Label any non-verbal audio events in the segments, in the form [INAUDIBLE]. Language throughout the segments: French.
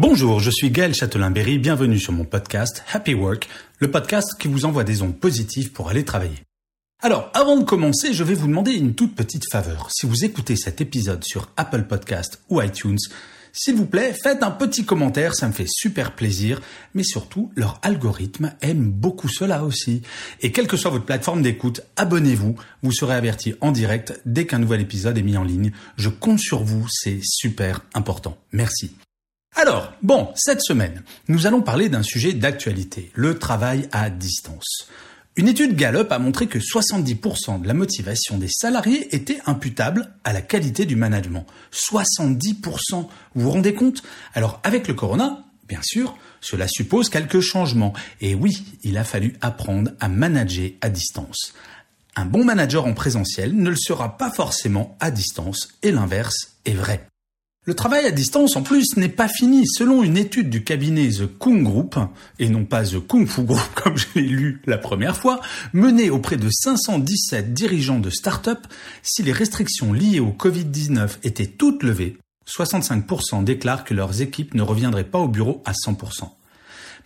Bonjour, je suis Gaël Châtelain-Berry, bienvenue sur mon podcast Happy Work, le podcast qui vous envoie des ondes positives pour aller travailler. Alors, avant de commencer, je vais vous demander une toute petite faveur. Si vous écoutez cet épisode sur Apple Podcast ou iTunes, s'il vous plaît, faites un petit commentaire, ça me fait super plaisir, mais surtout, leur algorithme aime beaucoup cela aussi. Et quelle que soit votre plateforme d'écoute, abonnez-vous, vous serez averti en direct dès qu'un nouvel épisode est mis en ligne. Je compte sur vous, c'est super important. Merci. Alors, bon, cette semaine, nous allons parler d'un sujet d'actualité, le travail à distance. Une étude Gallup a montré que 70% de la motivation des salariés était imputable à la qualité du management. 70%, vous vous rendez compte? Alors avec le corona, bien sûr, cela suppose quelques changements. Et oui, il a fallu apprendre à manager à distance. Un bon manager en présentiel ne le sera pas forcément à distance, et l'inverse est vrai. Le travail à distance, en plus, n'est pas fini. Selon une étude du cabinet The Kung Group, et non pas The Kung Fu Group [LAUGHS] comme je l'ai lu la première fois, menée auprès de 517 dirigeants de start-up, si les restrictions liées au Covid-19 étaient toutes levées, 65% déclarent que leurs équipes ne reviendraient pas au bureau à 100%.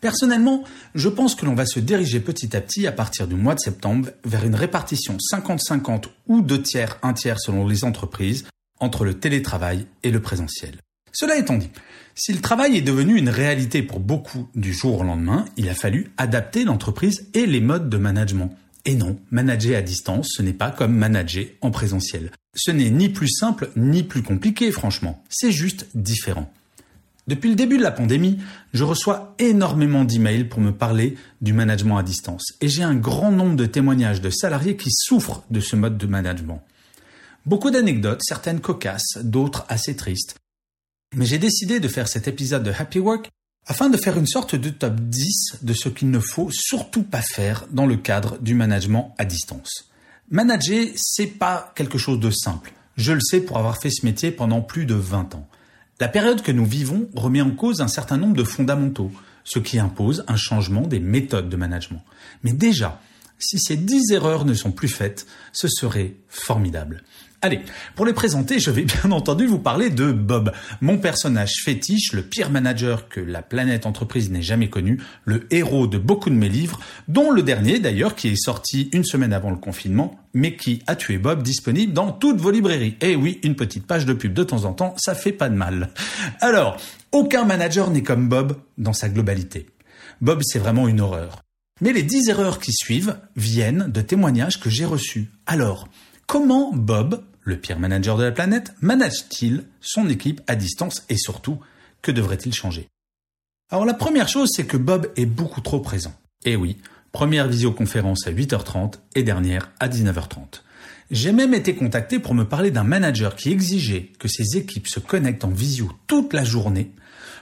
Personnellement, je pense que l'on va se diriger petit à petit à partir du mois de septembre vers une répartition 50-50 ou deux tiers, un tiers selon les entreprises entre le télétravail et le présentiel. Cela étant dit, si le travail est devenu une réalité pour beaucoup du jour au lendemain, il a fallu adapter l'entreprise et les modes de management. Et non, manager à distance, ce n'est pas comme manager en présentiel. Ce n'est ni plus simple ni plus compliqué, franchement. C'est juste différent. Depuis le début de la pandémie, je reçois énormément d'emails pour me parler du management à distance. Et j'ai un grand nombre de témoignages de salariés qui souffrent de ce mode de management. Beaucoup d'anecdotes, certaines cocasses, d'autres assez tristes. Mais j'ai décidé de faire cet épisode de Happy Work afin de faire une sorte de top 10 de ce qu'il ne faut surtout pas faire dans le cadre du management à distance. Manager, c'est pas quelque chose de simple. Je le sais pour avoir fait ce métier pendant plus de 20 ans. La période que nous vivons remet en cause un certain nombre de fondamentaux, ce qui impose un changement des méthodes de management. Mais déjà, si ces 10 erreurs ne sont plus faites, ce serait formidable. Allez, pour les présenter, je vais bien entendu vous parler de Bob, mon personnage fétiche, le pire manager que la planète entreprise n'ait jamais connu, le héros de beaucoup de mes livres, dont le dernier d'ailleurs qui est sorti une semaine avant le confinement, mais qui a tué Bob disponible dans toutes vos librairies. Et eh oui, une petite page de pub de temps en temps, ça fait pas de mal. Alors, aucun manager n'est comme Bob dans sa globalité. Bob, c'est vraiment une horreur. Mais les dix erreurs qui suivent viennent de témoignages que j'ai reçus. Alors, comment Bob le pire manager de la planète, manage-t-il son équipe à distance et surtout, que devrait-il changer? Alors la première chose, c'est que Bob est beaucoup trop présent. Et oui, première visioconférence à 8h30 et dernière à 19h30. J'ai même été contacté pour me parler d'un manager qui exigeait que ses équipes se connectent en visio toute la journée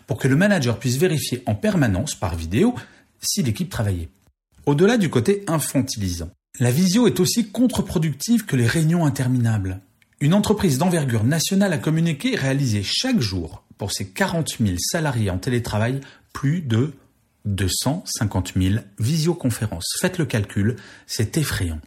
pour que le manager puisse vérifier en permanence par vidéo si l'équipe travaillait. Au-delà du côté infantilisant, la visio est aussi contre-productive que les réunions interminables. Une entreprise d'envergure nationale a communiqué et réalisé chaque jour pour ses 40 000 salariés en télétravail plus de 250 000 visioconférences. Faites le calcul, c'est effrayant.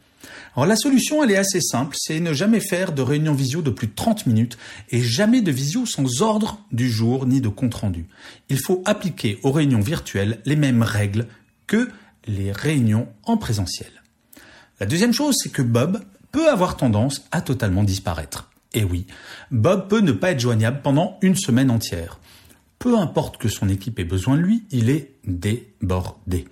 Alors la solution, elle est assez simple, c'est ne jamais faire de réunion visio de plus de 30 minutes et jamais de visio sans ordre du jour ni de compte rendu. Il faut appliquer aux réunions virtuelles les mêmes règles que les réunions en présentiel. La deuxième chose, c'est que Bob peut avoir tendance à totalement disparaître. Et oui, Bob peut ne pas être joignable pendant une semaine entière. Peu importe que son équipe ait besoin de lui, il est débordé.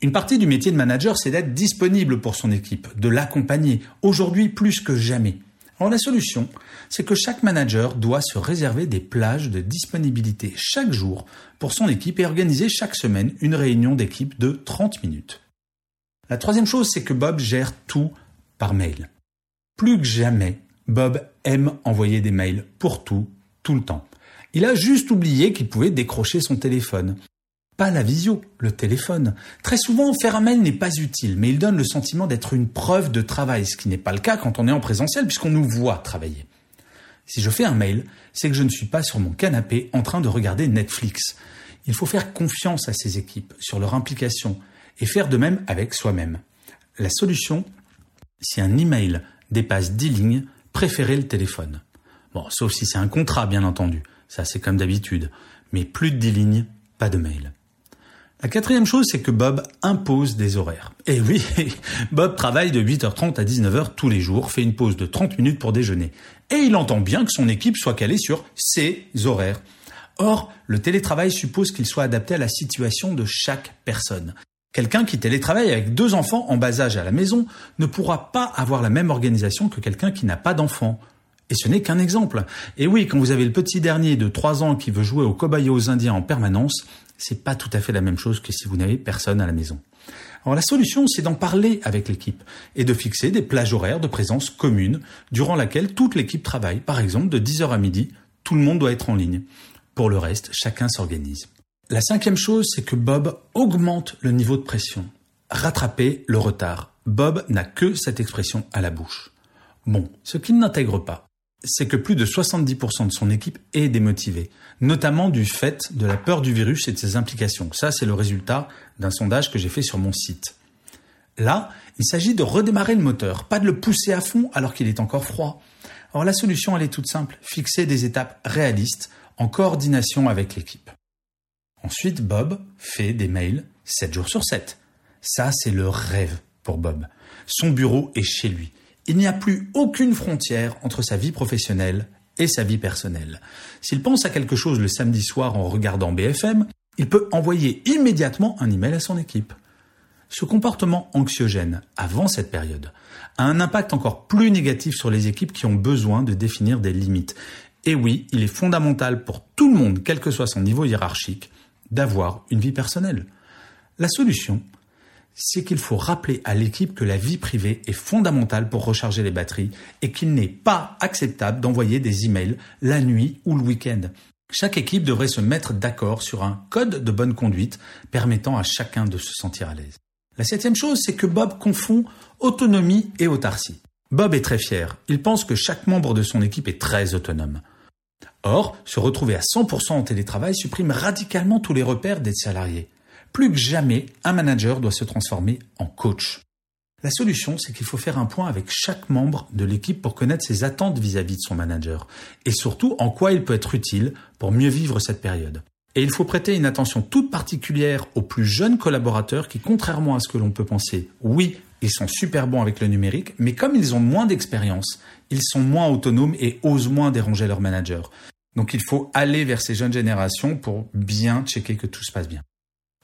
Une partie du métier de manager, c'est d'être disponible pour son équipe, de l'accompagner, aujourd'hui plus que jamais. Alors la solution, c'est que chaque manager doit se réserver des plages de disponibilité chaque jour pour son équipe et organiser chaque semaine une réunion d'équipe de 30 minutes. La troisième chose, c'est que Bob gère tout par mail. Plus que jamais, Bob aime envoyer des mails pour tout, tout le temps. Il a juste oublié qu'il pouvait décrocher son téléphone. Pas la visio, le téléphone. Très souvent, faire un mail n'est pas utile, mais il donne le sentiment d'être une preuve de travail, ce qui n'est pas le cas quand on est en présentiel puisqu'on nous voit travailler. Si je fais un mail, c'est que je ne suis pas sur mon canapé en train de regarder Netflix. Il faut faire confiance à ces équipes sur leur implication et faire de même avec soi-même. La solution, si un email dépasse 10 lignes, préférez le téléphone. Bon, sauf si c'est un contrat, bien entendu. Ça, c'est comme d'habitude. Mais plus de 10 lignes, pas de mail. La quatrième chose, c'est que Bob impose des horaires. Et oui, [LAUGHS] Bob travaille de 8h30 à 19h tous les jours, fait une pause de 30 minutes pour déjeuner. Et il entend bien que son équipe soit calée sur ses horaires. Or, le télétravail suppose qu'il soit adapté à la situation de chaque personne. Quelqu'un qui télétravaille avec deux enfants en bas âge à la maison ne pourra pas avoir la même organisation que quelqu'un qui n'a pas d'enfants. Et ce n'est qu'un exemple. Et oui, quand vous avez le petit dernier de 3 ans qui veut jouer aux cobayes aux Indiens en permanence, c'est pas tout à fait la même chose que si vous n'avez personne à la maison. Alors la solution, c'est d'en parler avec l'équipe et de fixer des plages horaires de présence communes durant laquelle toute l'équipe travaille. Par exemple, de 10h à midi, tout le monde doit être en ligne. Pour le reste, chacun s'organise. La cinquième chose, c'est que Bob augmente le niveau de pression. Rattraper le retard. Bob n'a que cette expression à la bouche. Bon, ce qu'il n'intègre pas, c'est que plus de 70% de son équipe est démotivée, notamment du fait de la peur du virus et de ses implications. Ça, c'est le résultat d'un sondage que j'ai fait sur mon site. Là, il s'agit de redémarrer le moteur, pas de le pousser à fond alors qu'il est encore froid. Alors la solution, elle est toute simple, fixer des étapes réalistes en coordination avec l'équipe. Ensuite, Bob fait des mails 7 jours sur 7. Ça, c'est le rêve pour Bob. Son bureau est chez lui. Il n'y a plus aucune frontière entre sa vie professionnelle et sa vie personnelle. S'il pense à quelque chose le samedi soir en regardant BFM, il peut envoyer immédiatement un email à son équipe. Ce comportement anxiogène, avant cette période, a un impact encore plus négatif sur les équipes qui ont besoin de définir des limites. Et oui, il est fondamental pour tout le monde, quel que soit son niveau hiérarchique, d'avoir une vie personnelle. La solution, c'est qu'il faut rappeler à l'équipe que la vie privée est fondamentale pour recharger les batteries et qu'il n'est pas acceptable d'envoyer des emails la nuit ou le week-end. Chaque équipe devrait se mettre d'accord sur un code de bonne conduite permettant à chacun de se sentir à l'aise. La septième chose, c'est que Bob confond autonomie et autarcie. Bob est très fier. Il pense que chaque membre de son équipe est très autonome. Or, se retrouver à 100% en télétravail supprime radicalement tous les repères des salariés. Plus que jamais, un manager doit se transformer en coach. La solution, c'est qu'il faut faire un point avec chaque membre de l'équipe pour connaître ses attentes vis-à-vis de son manager et surtout en quoi il peut être utile pour mieux vivre cette période. Et il faut prêter une attention toute particulière aux plus jeunes collaborateurs qui, contrairement à ce que l'on peut penser, oui, ils sont super bons avec le numérique, mais comme ils ont moins d'expérience, ils sont moins autonomes et osent moins déranger leur manager. Donc il faut aller vers ces jeunes générations pour bien checker que tout se passe bien.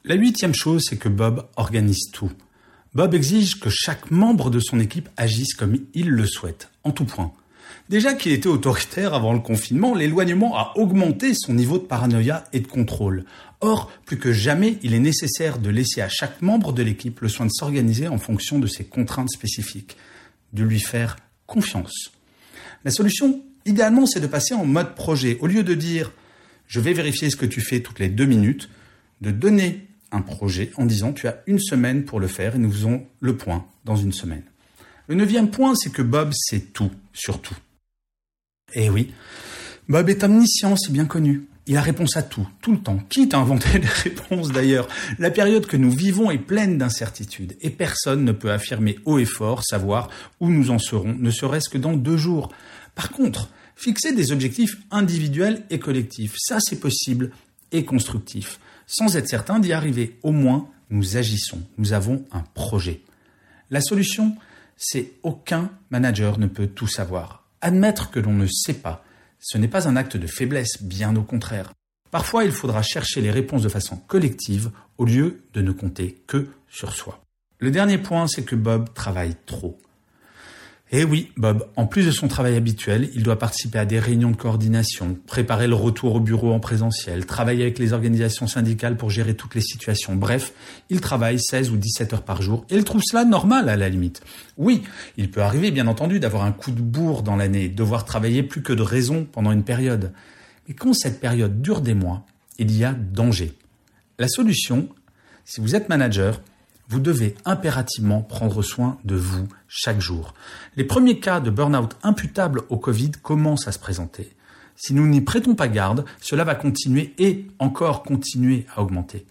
La huitième chose, c'est que Bob organise tout. Bob exige que chaque membre de son équipe agisse comme il le souhaite, en tout point. Déjà qu'il était autoritaire avant le confinement, l'éloignement a augmenté son niveau de paranoïa et de contrôle. Or, plus que jamais, il est nécessaire de laisser à chaque membre de l'équipe le soin de s'organiser en fonction de ses contraintes spécifiques, de lui faire confiance. La solution, idéalement, c'est de passer en mode projet. Au lieu de dire je vais vérifier ce que tu fais toutes les deux minutes, de donner un projet en disant tu as une semaine pour le faire et nous faisons le point dans une semaine. Le neuvième point, c'est que Bob sait tout, surtout. Eh oui, Bob est omniscient, c'est bien connu. Il a réponse à tout, tout le temps, quitte à inventer des [LAUGHS] réponses d'ailleurs? La période que nous vivons est pleine d'incertitudes et personne ne peut affirmer haut et fort savoir où nous en serons, ne serait-ce que dans deux jours. Par contre, fixer des objectifs individuels et collectifs, ça c'est possible et constructif. Sans être certain d'y arriver, au moins nous agissons, nous avons un projet. La solution, c'est aucun manager ne peut tout savoir. Admettre que l'on ne sait pas, ce n'est pas un acte de faiblesse, bien au contraire. Parfois, il faudra chercher les réponses de façon collective au lieu de ne compter que sur soi. Le dernier point, c'est que Bob travaille trop. Eh oui, Bob, en plus de son travail habituel, il doit participer à des réunions de coordination, préparer le retour au bureau en présentiel, travailler avec les organisations syndicales pour gérer toutes les situations. Bref, il travaille 16 ou 17 heures par jour et il trouve cela normal à la limite. Oui, il peut arriver bien entendu d'avoir un coup de bourre dans l'année, devoir travailler plus que de raison pendant une période. Mais quand cette période dure des mois, il y a danger. La solution, si vous êtes manager, vous devez impérativement prendre soin de vous chaque jour. Les premiers cas de burn-out imputables au Covid commencent à se présenter. Si nous n'y prêtons pas garde, cela va continuer et encore continuer à augmenter.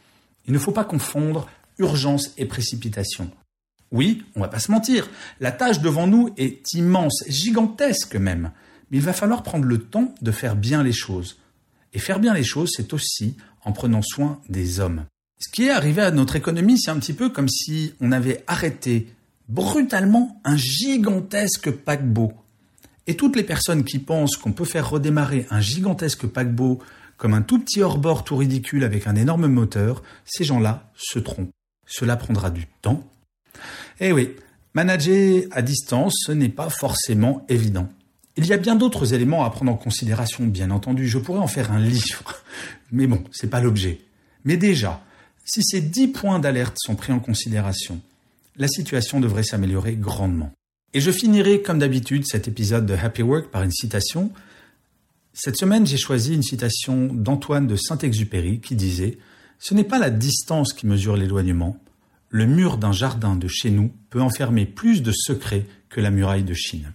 Il ne faut pas confondre urgence et précipitation. Oui, on va pas se mentir, la tâche devant nous est immense, gigantesque même, mais il va falloir prendre le temps de faire bien les choses. Et faire bien les choses, c'est aussi en prenant soin des hommes. Ce qui est arrivé à notre économie, c'est un petit peu comme si on avait arrêté brutalement un gigantesque paquebot. Et toutes les personnes qui pensent qu'on peut faire redémarrer un gigantesque paquebot comme un tout petit hors-bord tout ridicule avec un énorme moteur, ces gens-là se trompent. Cela prendra du temps. Eh oui, manager à distance, ce n'est pas forcément évident. Il y a bien d'autres éléments à prendre en considération, bien entendu. Je pourrais en faire un livre. [LAUGHS] Mais bon, c'est pas l'objet. Mais déjà, si ces 10 points d'alerte sont pris en considération, la situation devrait s'améliorer grandement. Et je finirai comme d'habitude cet épisode de Happy Work par une citation. Cette semaine, j'ai choisi une citation d'Antoine de Saint-Exupéry qui disait ⁇ Ce n'est pas la distance qui mesure l'éloignement. Le mur d'un jardin de chez nous peut enfermer plus de secrets que la muraille de Chine.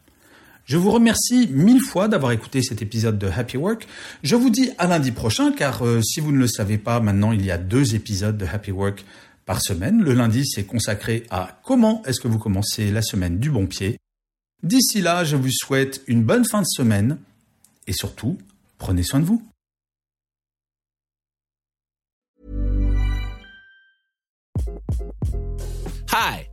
Je vous remercie mille fois d'avoir écouté cet épisode de Happy Work. Je vous dis à lundi prochain car euh, si vous ne le savez pas, maintenant il y a deux épisodes de Happy Work par semaine. Le lundi, c'est consacré à comment est-ce que vous commencez la semaine du bon pied. D'ici là, je vous souhaite une bonne fin de semaine et surtout, prenez soin de vous. Hi.